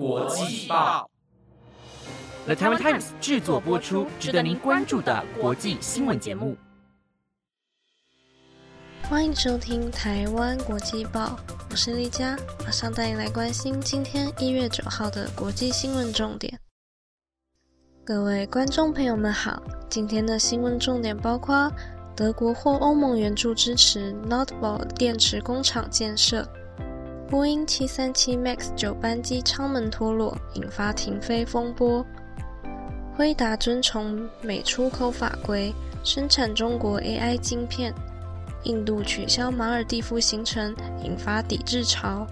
国际报，The Taiwan Times 制作播出，值得您关注的国际新闻节目。欢迎收听《台湾国际报》，我是丽佳，马上带你来关心今天一月九号的国际新闻重点。各位观众朋友们好，今天的新闻重点包括：德国或欧盟援助支持 Notebook 电池工厂建设；波音737 MAX 九班机舱门脱落，引发停飞风波；辉达遵从美出口法规，生产中国 AI 晶片；印度取消马尔蒂夫行程，引发抵制潮；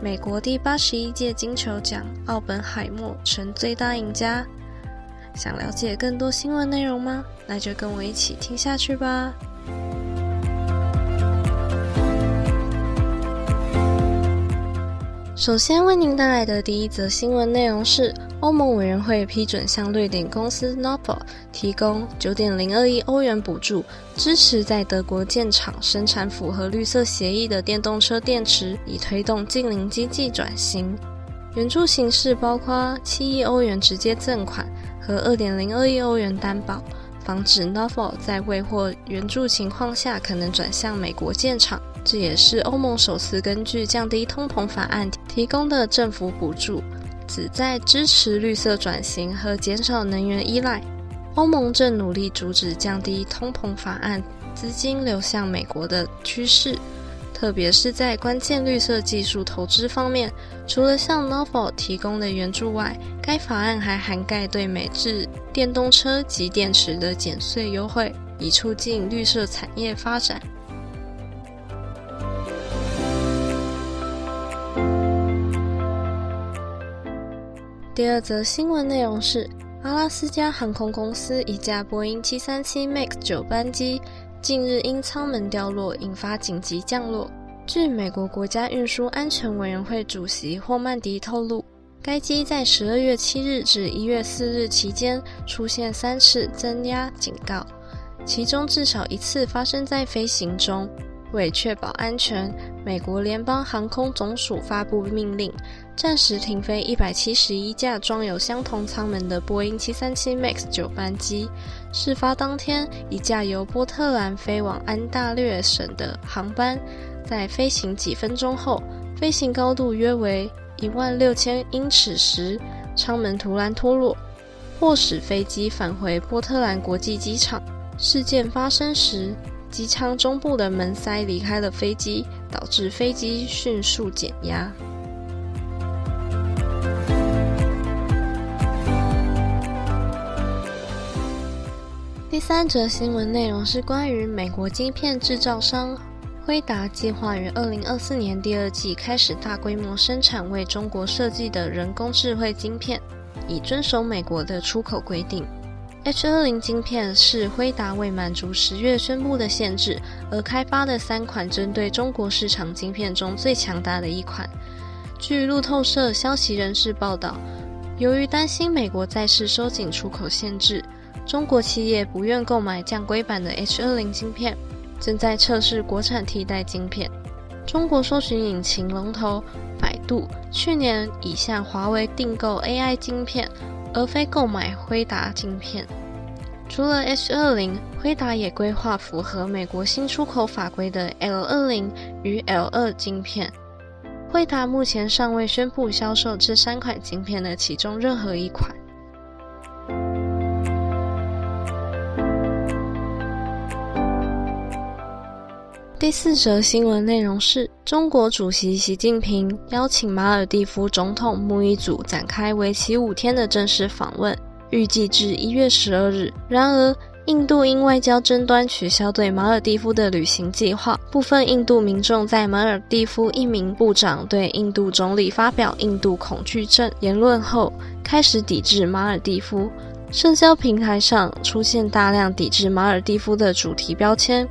美国第八十一届金球奖，奥本海默成最大赢家。想了解更多新闻内容吗？那就跟我一起听下去吧。首先为您带来的第一则新闻内容是：欧盟委员会批准向瑞典公司 n o p o 提供九点零二亿欧元补助，支持在德国建厂生产符合绿色协议的电动车电池，以推动近邻经济转型。援助形式包括七亿欧元直接赠款。和二点零二亿欧元担保，防止 n o v o 在未获援助情况下可能转向美国建厂。这也是欧盟首次根据降低通膨法案提供的政府补助，旨在支持绿色转型和减少能源依赖。欧盟正努力阻止降低通膨法案资金流向美国的趋势。特别是在关键绿色技术投资方面，除了向 Novo 提供的援助外，该法案还涵盖对美制电动车及电池的减税优惠，以促进绿色产业发展。第二则新闻内容是，阿拉斯加航空公司一架波音737 MAX 九班机。近日因舱门掉落引发紧急降落。据美国国家运输安全委员会主席霍曼迪透露，该机在十二月七日至一月四日期间出现三次增压警告，其中至少一次发生在飞行中。为确保安全，美国联邦航空总署发布命令，暂时停飞一百七十一架装有相同舱门的波音七三七 MAX 九班机。事发当天，一架由波特兰飞往安大略省的航班，在飞行几分钟后，飞行高度约为一万六千英尺时，舱门突然脱落，迫使飞机返回波特兰国际机场。事件发生时，机舱中部的门塞离开了飞机，导致飞机迅速减压。第三则新闻内容是关于美国晶片制造商辉达计划于二零二四年第二季开始大规模生产为中国设计的人工智慧晶片，以遵守美国的出口规定。H 二零晶片是辉达为满足十月宣布的限制而开发的三款针对中国市场晶片中最强大的一款。据路透社消息人士报道，由于担心美国再次收紧出口限制，中国企业不愿购买降规版的 H 二零晶片，正在测试国产替代晶片。中国搜寻引擎龙头百度去年已向华为订购 AI 晶片。而非购买辉达晶片。除了 H 二零，辉达也规划符合美国新出口法规的 L 二零与 L 二晶片。辉达目前尚未宣布销售这三款晶片的其中任何一款。第四则新闻内容是中国主席习近平邀请马尔蒂夫总统穆伊祖展开为期五天的正式访问，预计至一月十二日。然而，印度因外交争端取消对马尔蒂夫的旅行计划。部分印度民众在马尔蒂夫一名部长对印度总理发表“印度恐惧症”言论后，开始抵制马尔蒂夫。社交平台上出现大量抵制马尔蒂夫的主题标签。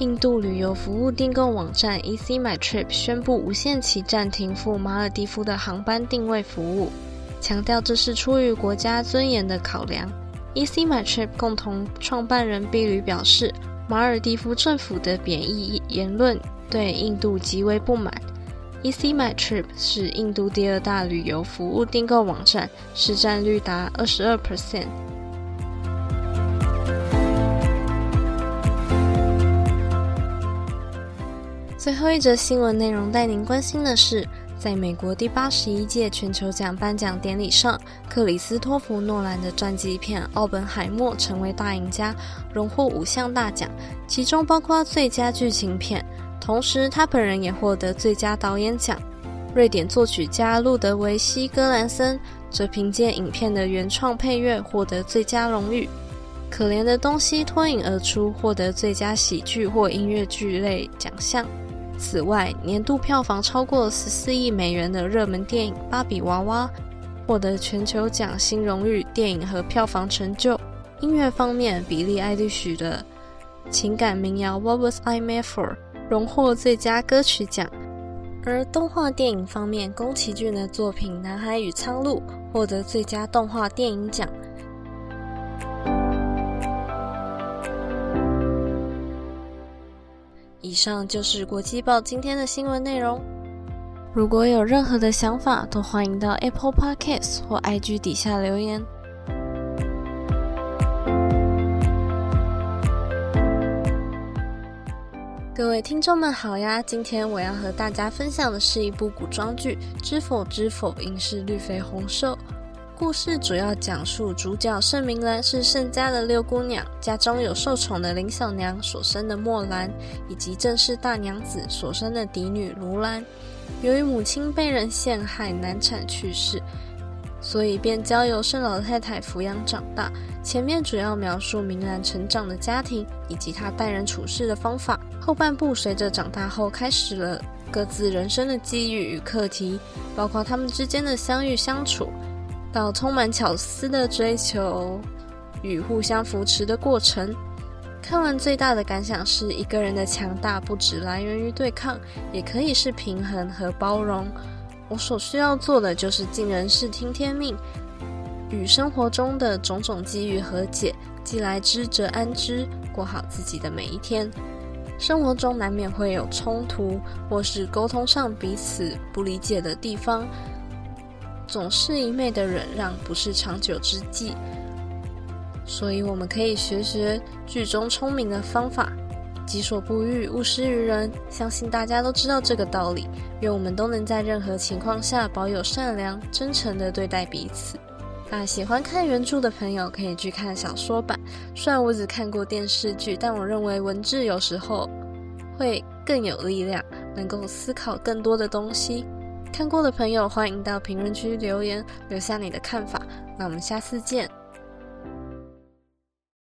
印度旅游服务订购网站 EC My Trip 宣布无限期暂停赴马尔蒂夫的航班定位服务，强调这是出于国家尊严的考量。EC My Trip 共同创办人毕旅表示，马尔蒂夫政府的贬义言论对印度极为不满。EC My Trip 是印度第二大旅游服务订购网站，市占率达二十二 percent。最后一则新闻内容带您关心的是，在美国第八十一届全球奖颁奖典礼上，克里斯托弗·诺兰的传记片《奥本海默》成为大赢家，荣获五项大奖，其中包括最佳剧情片。同时，他本人也获得最佳导演奖。瑞典作曲家路德维希·格兰森则凭借影片的原创配乐获得最佳荣誉。可怜的东西脱颖而出，获得最佳喜剧或音乐剧类奖项。此外，年度票房超过十四亿美元的热门电影《芭比娃娃》获得全球奖新荣誉电影和票房成就。音乐方面，比利·艾利许的情感民谣《What Was I Made For》。荣获最佳歌曲奖，而动画电影方面，宫崎骏的作品《南海与苍鹭》获得最佳动画电影奖。以上就是国际报今天的新闻内容。如果有任何的想法，都欢迎到 Apple Podcasts 或 IG 底下留言。各位听众们好呀！今天我要和大家分享的是一部古装剧《知否知否，应是绿肥红瘦》。故事主要讲述主角盛明兰是盛家的六姑娘，家中有受宠的林小娘所生的墨兰，以及正室大娘子所生的嫡女卢兰。由于母亲被人陷害，难产去世。所以便交由盛老太太抚养长大。前面主要描述明兰成长的家庭以及她待人处事的方法。后半部随着长大后开始了各自人生的机遇与课题，包括他们之间的相遇相处，到充满巧思的追求与互相扶持的过程。看完最大的感想是，一个人的强大不只来源于对抗，也可以是平衡和包容。我所需要做的就是尽人事听天命，与生活中的种种机遇和解，既来之则安之，过好自己的每一天。生活中难免会有冲突，或是沟通上彼此不理解的地方，总是一昧的忍让不是长久之计。所以我们可以学学剧中聪明的方法。己所不欲，勿施于人。相信大家都知道这个道理。愿我们都能在任何情况下保有善良、真诚的对待彼此。那喜欢看原著的朋友可以去看小说版。虽然我只看过电视剧，但我认为文字有时候会更有力量，能够思考更多的东西。看过的朋友欢迎到评论区留言，留下你的看法。那我们下次见。